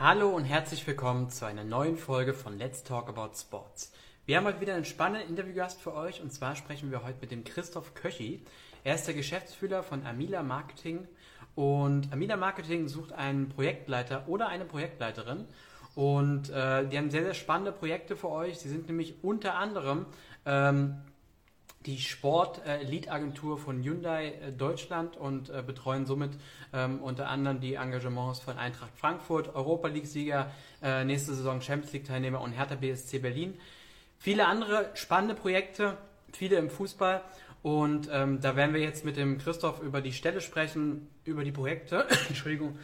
Hallo und herzlich willkommen zu einer neuen Folge von Let's Talk About Sports. Wir haben heute wieder einen spannenden Interviewgast für euch und zwar sprechen wir heute mit dem Christoph Köchi. Er ist der Geschäftsführer von Amila Marketing und Amila Marketing sucht einen Projektleiter oder eine Projektleiterin und äh, die haben sehr, sehr spannende Projekte für euch. Sie sind nämlich unter anderem ähm, die Sport-Lead-Agentur von Hyundai äh, Deutschland und äh, betreuen somit ähm, unter anderem die Engagements von Eintracht Frankfurt, Europa League-Sieger, äh, nächste Saison Champions League-Teilnehmer und Hertha BSC Berlin. Viele andere spannende Projekte, viele im Fußball. Und ähm, da werden wir jetzt mit dem Christoph über die Stelle sprechen, über die Projekte. Entschuldigung.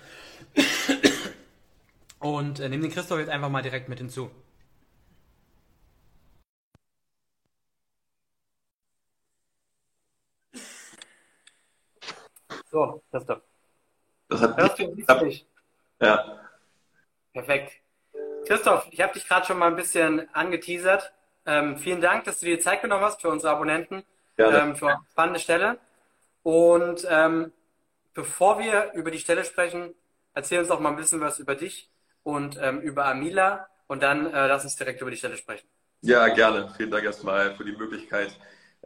Und äh, nehmen den Christoph jetzt einfach mal direkt mit hinzu. So, Christoph. Das hat Hörst du mich? Ja. Perfekt. Christoph, ich habe dich gerade schon mal ein bisschen angeteasert. Ähm, vielen Dank, dass du dir Zeit genommen hast für unsere Abonnenten, Gerne. ähm, für eine spannende Stelle. Und ähm, bevor wir über die Stelle sprechen, erzähl uns doch mal ein bisschen was über dich und ähm, über Amila und dann äh, lass uns direkt über die Stelle sprechen. Ja, gerne. Vielen Dank erstmal für die Möglichkeit.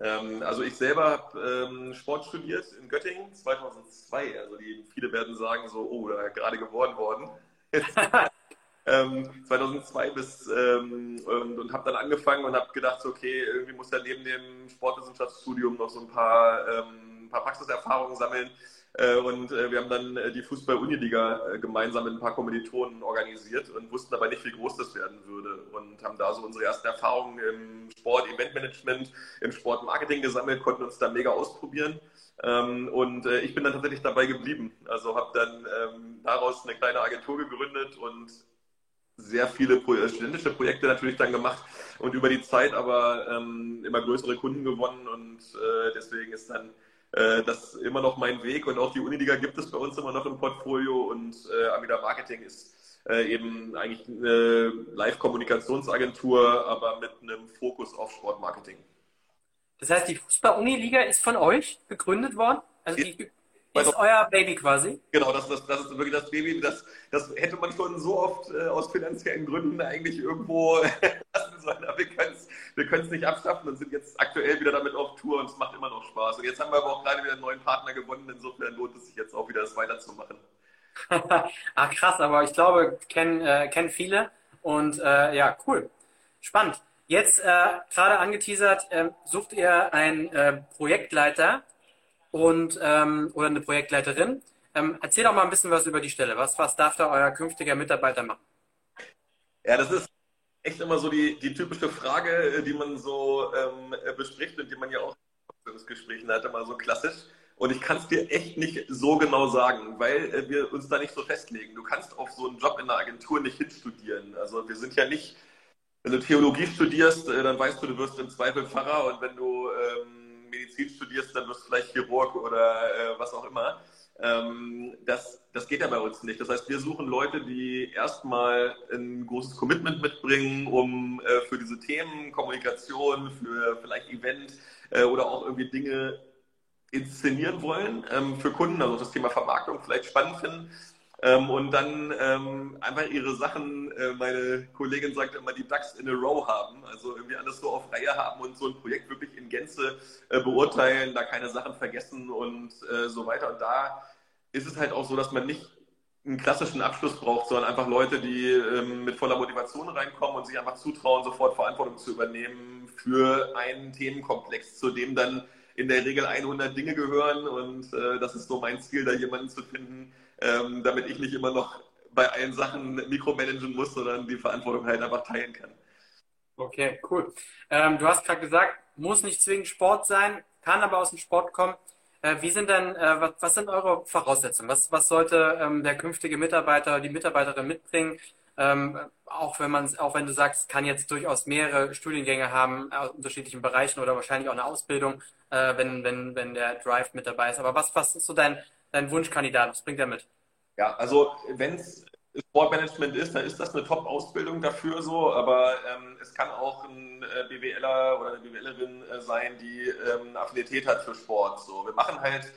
Ähm, also ich selber habe ähm, Sport studiert in Göttingen 2002. Also die, viele werden sagen so, oh, da gerade geboren worden. ähm, 2002 bis ähm, und, und habe dann angefangen und habe gedacht, okay, irgendwie muss ja neben dem Sportwissenschaftsstudium noch so ein paar, ähm, ein paar Praxiserfahrungen sammeln. Äh, und äh, wir haben dann äh, die Fußball-Uniliga gemeinsam mit ein paar Kommilitonen organisiert und wussten aber nicht, wie groß das werden würde. Und haben da so unsere ersten Erfahrungen im Sport, Eventmanagement, im Sportmarketing gesammelt, konnten uns da mega ausprobieren. Ähm, und ich bin dann tatsächlich dabei geblieben. Also habe dann ähm, daraus eine kleine Agentur gegründet und sehr viele studentische Projekte natürlich dann gemacht und über die Zeit aber ähm, immer größere Kunden gewonnen und deswegen ist dann äh, das ist immer noch mein Weg und auch die Uniliga gibt es bei uns immer noch im Portfolio und äh, Amida Marketing ist äh, eben eigentlich eine Live-Kommunikationsagentur, aber mit einem Fokus auf Sportmarketing. Das heißt, die Fußball-Uniliga ist von euch gegründet worden? Also die ist euer Baby quasi? Genau, das, das, das ist wirklich das Baby. Das, das hätte man schon so oft äh, aus finanziellen Gründen eigentlich irgendwo lassen sollen. Können es nicht abschaffen und sind jetzt aktuell wieder damit auf Tour und es macht immer noch Spaß. Und jetzt haben wir aber auch gerade wieder einen neuen Partner gewonnen. Insofern lohnt es sich jetzt auch wieder, das weiterzumachen. ah, krass, aber ich glaube, kennen äh, kennen viele. Und äh, ja, cool. Spannend. Jetzt äh, gerade angeteasert, äh, sucht ihr einen äh, Projektleiter und ähm, oder eine Projektleiterin. Ähm, erzähl doch mal ein bisschen was über die Stelle. Was, was darf da euer künftiger Mitarbeiter machen? Ja, das ist echt immer so die, die typische Frage, äh, die man so ähm, äh, bespricht und die man ja auch in Gesprächen hat, immer so klassisch. Und ich kann es dir echt nicht so genau sagen, weil äh, wir uns da nicht so festlegen. Du kannst auf so einen Job in der Agentur nicht hinstudieren. Also wir sind ja nicht, wenn du Theologie studierst, dann weißt du, du wirst im Zweifel Pfarrer und wenn du ähm, Medizin studierst, dann wirst du vielleicht Chirurg oder äh, was auch immer. Ähm, das, das geht ja bei uns nicht. Das heißt, wir suchen Leute, die erstmal ein großes Commitment mitbringen, um äh, für diese Themen, Kommunikation, für vielleicht Event äh, oder auch irgendwie Dinge inszenieren wollen ähm, für Kunden, also das Thema Vermarktung vielleicht spannend finden ähm, und dann ähm, einfach ihre Sachen, äh, meine Kollegin sagt immer, die Ducks in a row haben, also irgendwie alles so auf Reihe haben und so ein Projekt wirklich in Gänze äh, beurteilen, da keine Sachen vergessen und äh, so weiter. Und da ist es halt auch so, dass man nicht einen klassischen Abschluss braucht, sondern einfach Leute, die ähm, mit voller Motivation reinkommen und sich einfach zutrauen, sofort Verantwortung zu übernehmen für einen Themenkomplex, zu dem dann in der Regel 100 Dinge gehören. Und äh, das ist so mein Ziel, da jemanden zu finden, ähm, damit ich nicht immer noch bei allen Sachen mikromanagen muss, sondern die Verantwortung halt einfach teilen kann. Okay, cool. Ähm, du hast gerade gesagt, muss nicht zwingend Sport sein, kann aber aus dem Sport kommen. Äh, wie sind denn, äh, was, was, sind eure Voraussetzungen? Was, was sollte ähm, der künftige Mitarbeiter, die Mitarbeiterin mitbringen? Ähm, auch wenn man, auch wenn du sagst, kann jetzt durchaus mehrere Studiengänge haben aus unterschiedlichen Bereichen oder wahrscheinlich auch eine Ausbildung, äh, wenn, wenn, wenn der Drive mit dabei ist. Aber was, was ist so dein, dein Wunschkandidat? Was bringt er mit? Ja, also wenn es Sportmanagement ist, dann ist das eine Top-Ausbildung dafür so, aber ähm, es kann auch ein äh, BWLer oder eine BWLerin äh, sein, die ähm, eine Affinität hat für Sport. So. Wir machen halt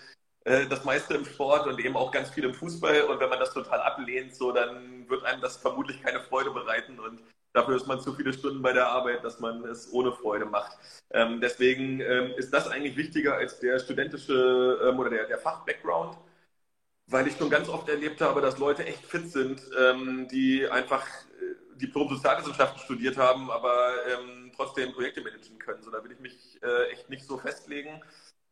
äh, das meiste im Sport und eben auch ganz viel im Fußball. Und wenn man das total ablehnt, so, dann wird einem das vermutlich keine Freude bereiten. Und dafür ist man zu viele Stunden bei der Arbeit, dass man es ohne Freude macht. Ähm, deswegen ähm, ist das eigentlich wichtiger als der studentische ähm, oder der, der Fach-Background weil ich schon ganz oft erlebt habe, dass Leute echt fit sind, ähm, die einfach äh, Diplom-Sozialwissenschaften studiert haben, aber ähm, trotzdem Projekte managen können. So, da will ich mich äh, echt nicht so festlegen,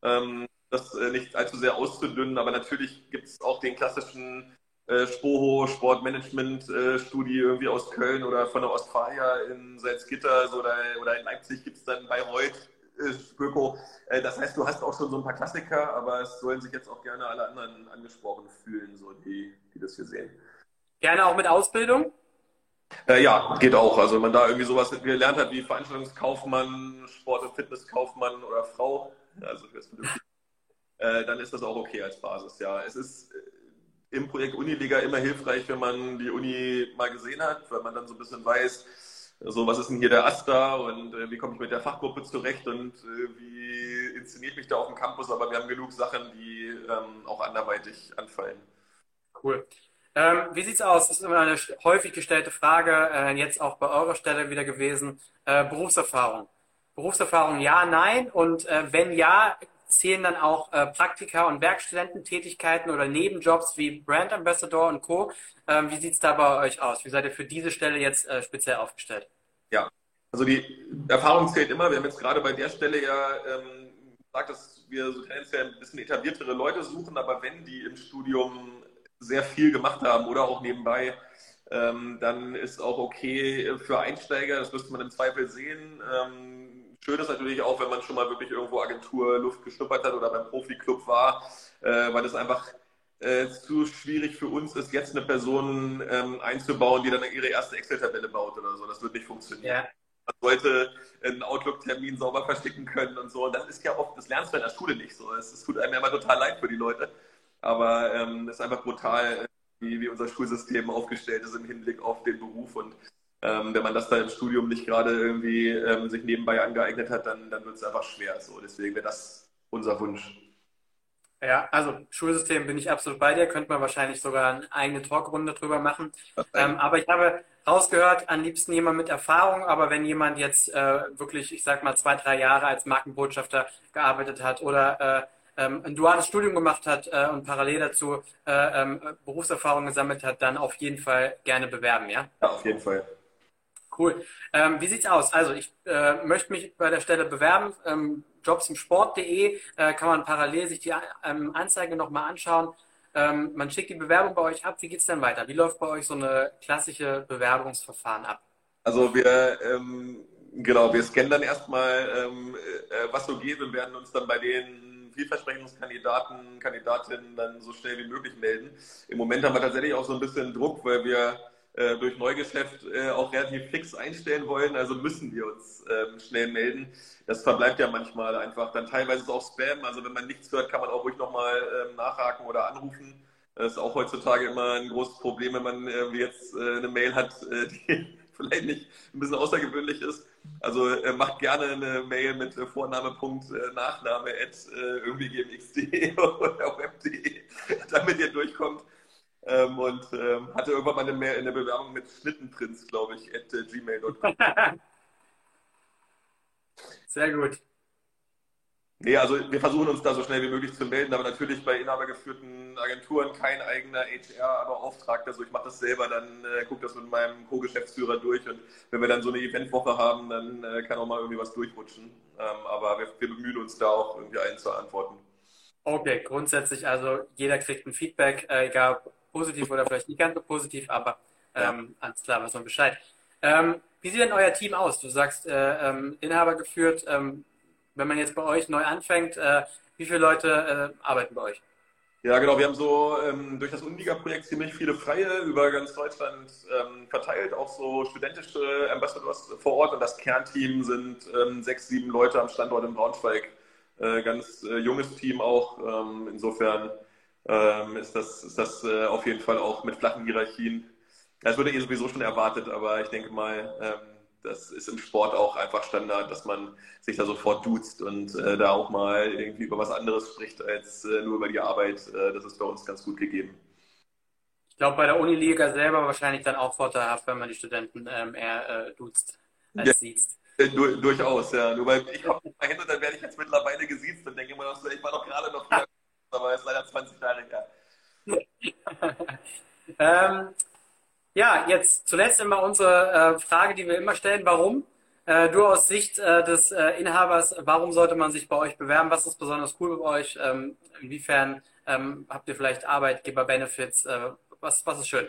ähm, das äh, nicht allzu sehr auszudünnen, aber natürlich gibt es auch den klassischen äh, Spoho Sportmanagement-Studie äh, irgendwie aus Köln oder von der Ostfalia in Salzgitter so, oder, oder in Leipzig gibt es dann Bayreuth Spöko. Äh, das heißt, du hast auch schon so ein paar Klassiker, aber es sollen sich jetzt auch gerne alle anderen angesprochen fühlen, so die, die das hier sehen. Gerne auch mit Ausbildung? Äh, ja, geht auch. Also wenn man da irgendwie sowas gelernt hat wie Veranstaltungskaufmann, Sport- und Fitnesskaufmann oder Frau, also äh, dann ist das auch okay als Basis. Ja, es ist im Projekt Uniliga immer hilfreich, wenn man die Uni mal gesehen hat, weil man dann so ein bisschen weiß, so, was ist denn hier der Ast da und äh, wie komme ich mit der Fachgruppe zurecht und äh, wie inszeniert mich da auf dem Campus, aber wir haben genug Sachen, die ähm, auch anderweitig anfallen. Cool. Ähm, wie es aus? Das ist immer eine häufig gestellte Frage, äh, jetzt auch bei eurer Stelle wieder gewesen. Äh, Berufserfahrung. Berufserfahrung ja, nein und äh, wenn ja, zählen dann auch äh, Praktika und Werkstudententätigkeiten oder Nebenjobs wie Brand Ambassador und Co. Ähm, wie sieht es da bei euch aus? Wie seid ihr für diese Stelle jetzt äh, speziell aufgestellt? Ja, also die Erfahrung zählt immer. Wir haben jetzt gerade bei der Stelle ja ähm, gesagt, dass wir so tendenziell ein bisschen etabliertere Leute suchen, aber wenn die im Studium sehr viel gemacht haben oder auch nebenbei, ähm, dann ist auch okay für Einsteiger. Das müsste man im Zweifel sehen. Ähm, Schön ist natürlich auch, wenn man schon mal wirklich irgendwo Agenturluft geschnuppert hat oder beim Profiklub war, äh, weil es einfach äh, zu schwierig für uns ist, jetzt eine Person ähm, einzubauen, die dann ihre erste Excel-Tabelle baut oder so. Das wird nicht funktionieren. Ja. Man sollte einen Outlook-Termin sauber versticken können und so. Und das ist ja oft, das lernst du in der Schule nicht so. Es, es tut einem ja immer total leid für die Leute. Aber ähm, es ist einfach brutal, wie, wie unser Schulsystem aufgestellt ist im Hinblick auf den Beruf. Und ähm, wenn man das da im Studium nicht gerade irgendwie ähm, sich nebenbei angeeignet hat, dann, dann wird es einfach schwer. So. Deswegen wäre das unser Wunsch. Ja, also Schulsystem bin ich absolut bei dir, könnte man wahrscheinlich sogar eine eigene Talkrunde drüber machen. Ähm, aber ich habe rausgehört, am liebsten jemand mit Erfahrung, aber wenn jemand jetzt äh, wirklich, ich sag mal, zwei, drei Jahre als Markenbotschafter gearbeitet hat oder äh, ähm, ein duales Studium gemacht hat äh, und parallel dazu äh, ähm, Berufserfahrung gesammelt hat, dann auf jeden Fall gerne bewerben, ja? Ja, auf jeden Fall. Cool. Ähm, wie sieht's aus? Also ich äh, möchte mich bei der Stelle bewerben. Ähm, jobsimsport.de äh, kann man parallel sich die ähm, Anzeige nochmal anschauen. Ähm, man schickt die Bewerbung bei euch ab. Wie geht's dann weiter? Wie läuft bei euch so eine klassische Bewerbungsverfahren ab? Also wir ähm, genau, wir scannen dann erstmal, ähm, äh, was so geht und werden uns dann bei den Vielversprechungskandidaten, Kandidatinnen dann so schnell wie möglich melden. Im Moment haben wir tatsächlich auch so ein bisschen Druck, weil wir äh, durch Neugeschäft äh, auch relativ fix einstellen wollen. Also müssen wir uns ähm, schnell melden. Das verbleibt ja manchmal einfach. Dann teilweise ist auch Spam. Also wenn man nichts hört, kann man auch ruhig nochmal ähm, nachhaken oder anrufen. Das ist auch heutzutage immer ein großes Problem, wenn man äh, jetzt eine Mail hat, äh, die vielleicht nicht ein bisschen außergewöhnlich ist. Also äh, macht gerne eine Mail mit Vorname, Punkt, Nachname at irgendwie gmx.de oder web.de, damit ihr durchkommt. Ähm, und ähm, hatte irgendwann mal eine, eine Bewerbung mit Schnittenprinz, glaube ich, at äh, gmail.com. Sehr gut. Nee, also wir versuchen uns da so schnell wie möglich zu melden, aber natürlich bei inhabergeführten Agenturen kein eigener HR-Beauftragter. Also ich mache das selber, dann äh, gucke das mit meinem Co-Geschäftsführer durch und wenn wir dann so eine Eventwoche haben, dann äh, kann auch mal irgendwie was durchrutschen. Ähm, aber wir, wir bemühen uns da auch irgendwie allen zu antworten. Okay, grundsätzlich also jeder kriegt ein Feedback, äh, egal positiv oder vielleicht nicht ganz so positiv, aber ähm, ja. alles klar, was man Bescheid. Ähm, wie sieht denn euer Team aus? Du sagst, äh, ähm, Inhaber geführt. Ähm, wenn man jetzt bei euch neu anfängt, äh, wie viele Leute äh, arbeiten bei euch? Ja, genau. Wir haben so ähm, durch das Unliga-Projekt ziemlich viele Freie über ganz Deutschland ähm, verteilt, auch so studentische Ambassadors vor Ort. Und das Kernteam sind ähm, sechs, sieben Leute am Standort in Braunschweig. Äh, ganz äh, junges Team auch. Insofern ähm, ist das, ist das äh, auf jeden Fall auch mit flachen Hierarchien. Das wurde eh sowieso schon erwartet, aber ich denke mal, ähm, das ist im Sport auch einfach Standard, dass man sich da sofort duzt und äh, da auch mal irgendwie über was anderes spricht als äh, nur über die Arbeit. Äh, das ist bei uns ganz gut gegeben. Ich glaube, bei der Uniliga selber wahrscheinlich dann auch vorteilhaft, wenn man die Studenten ähm, eher äh, duzt als ja. sieht. Äh, du, durchaus, ja. Nur weil ich komme mal hin und dann werde ich jetzt mittlerweile gesiezt und denke immer noch so, ich war doch gerade noch hier, aber ist leider 20 Jahre her. ähm, ja, jetzt zuletzt immer unsere äh, Frage, die wir immer stellen, warum? Äh, du aus Sicht äh, des äh, Inhabers, warum sollte man sich bei euch bewerben? Was ist besonders cool bei euch? Ähm, inwiefern ähm, habt ihr vielleicht Arbeitgeber-Benefits? Äh, was, was ist schön?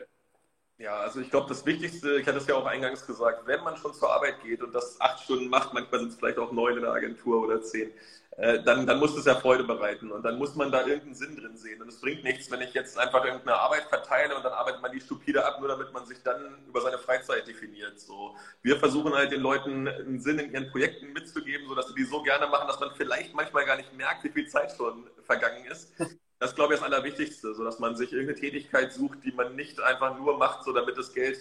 Ja, also ich glaube, das Wichtigste, ich hatte es ja auch eingangs gesagt, wenn man schon zur Arbeit geht und das acht Stunden macht, manchmal sind es vielleicht auch neun in der Agentur oder zehn, äh, dann, dann muss es ja Freude bereiten und dann muss man da irgendeinen Sinn drin sehen. Und es bringt nichts, wenn ich jetzt einfach irgendeine Arbeit verteile und dann arbeitet man die stupide ab, nur damit man sich dann über seine Freizeit definiert. So, wir versuchen halt den Leuten einen Sinn in ihren Projekten mitzugeben, sodass sie die so gerne machen, dass man vielleicht manchmal gar nicht merkt, wie viel Zeit schon vergangen ist. Das glaube ich ist das Allerwichtigste, so dass man sich irgendeine Tätigkeit sucht, die man nicht einfach nur macht, so damit das Geld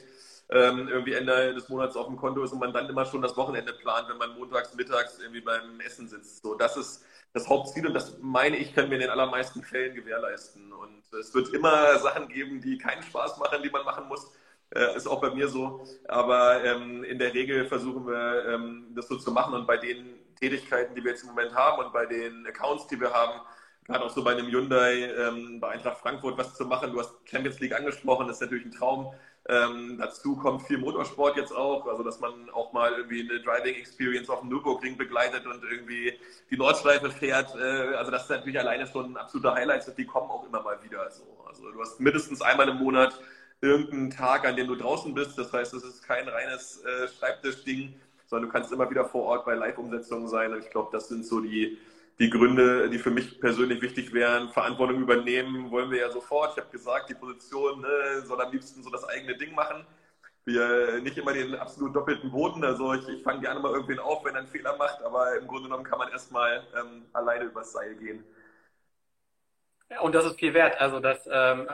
ähm, irgendwie Ende des Monats auf dem Konto ist und man dann immer schon das Wochenende plant, wenn man montags, mittags irgendwie beim Essen sitzt. So, das ist das Hauptziel und das meine ich, können wir in den allermeisten Fällen gewährleisten. Und es wird immer Sachen geben, die keinen Spaß machen, die man machen muss. Äh, ist auch bei mir so. Aber ähm, in der Regel versuchen wir, ähm, das so zu machen. Und bei den Tätigkeiten, die wir jetzt im Moment haben und bei den Accounts, die wir haben, gerade auch so bei einem Hyundai, ähm, bei Eintracht Frankfurt was zu machen. Du hast Champions League angesprochen, das ist natürlich ein Traum. Ähm, dazu kommt viel Motorsport jetzt auch, also dass man auch mal irgendwie eine Driving Experience auf dem Nürburgring begleitet und irgendwie die Nordschleife fährt. Äh, also das ist natürlich alleine schon ein absoluter Highlight und die kommen auch immer mal wieder. So. Also du hast mindestens einmal im Monat irgendeinen Tag, an dem du draußen bist. Das heißt, es ist kein reines äh, Schreibtischding, sondern du kannst immer wieder vor Ort bei Live-Umsetzungen sein. Und ich glaube, das sind so die die Gründe, die für mich persönlich wichtig wären, Verantwortung übernehmen, wollen wir ja sofort. Ich habe gesagt, die Position ne, soll am liebsten so das eigene Ding machen. Wir nicht immer den absolut doppelten Boden. Also ich, ich fange gerne mal irgendwen auf, wenn er einen Fehler macht, aber im Grunde genommen kann man erstmal ähm, alleine übers Seil gehen. Ja, und das ist viel wert. Also das ähm,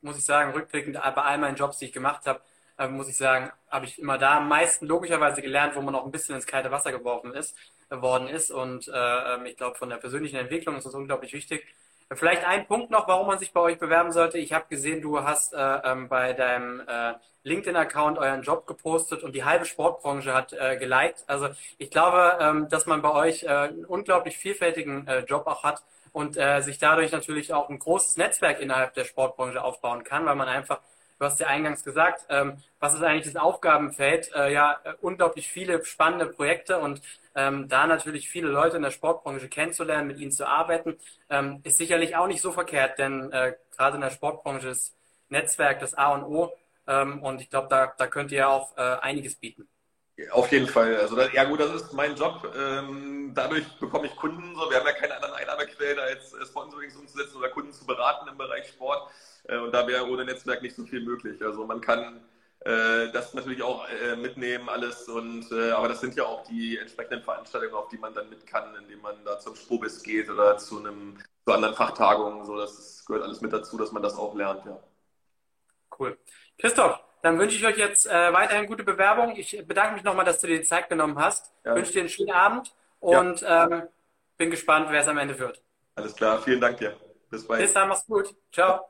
muss ich sagen, rückblickend bei all meinen Jobs, die ich gemacht habe, äh, muss ich sagen, habe ich immer da am meisten logischerweise gelernt, wo man auch ein bisschen ins kalte Wasser geworfen ist worden ist. Und äh, ähm, ich glaube, von der persönlichen Entwicklung ist das unglaublich wichtig. Vielleicht ein Punkt noch, warum man sich bei euch bewerben sollte. Ich habe gesehen, du hast äh, ähm, bei deinem äh, LinkedIn-Account euren Job gepostet und die halbe Sportbranche hat äh, geliked. Also ich glaube, ähm, dass man bei euch äh, einen unglaublich vielfältigen äh, Job auch hat und äh, sich dadurch natürlich auch ein großes Netzwerk innerhalb der Sportbranche aufbauen kann, weil man einfach Du hast ja eingangs gesagt, ähm, was ist eigentlich das Aufgabenfeld? Äh, ja, äh, unglaublich viele spannende Projekte und ähm, da natürlich viele Leute in der Sportbranche kennenzulernen, mit ihnen zu arbeiten, ähm, ist sicherlich auch nicht so verkehrt, denn äh, gerade in der Sportbranche ist Netzwerk das A und O ähm, und ich glaube, da, da könnt ihr auch äh, einiges bieten. Auf jeden Fall. Also das, ja gut, das ist mein Job. Ähm, dadurch bekomme ich Kunden. So, wir haben ja keine anderen Einnahmequellen als Sponsorings umzusetzen oder Kunden zu beraten im Bereich Sport. Äh, und da wäre ohne Netzwerk nicht so viel möglich. Also man kann äh, das natürlich auch äh, mitnehmen, alles. Und, äh, aber das sind ja auch die entsprechenden Veranstaltungen, auf die man dann mit kann, indem man da zum Spobis geht oder zu einem zu anderen Fachtagungen. So, das gehört alles mit dazu, dass man das auch lernt, ja. Cool. Christoph, dann wünsche ich euch jetzt äh, weiterhin gute Bewerbung. Ich bedanke mich nochmal, dass du dir die Zeit genommen hast. Ja. Wünsche dir einen schönen Abend und ja. ähm, bin gespannt, wer es am Ende wird. Alles klar, vielen Dank dir. Bis bald. Bis dann, mach's gut. Ciao.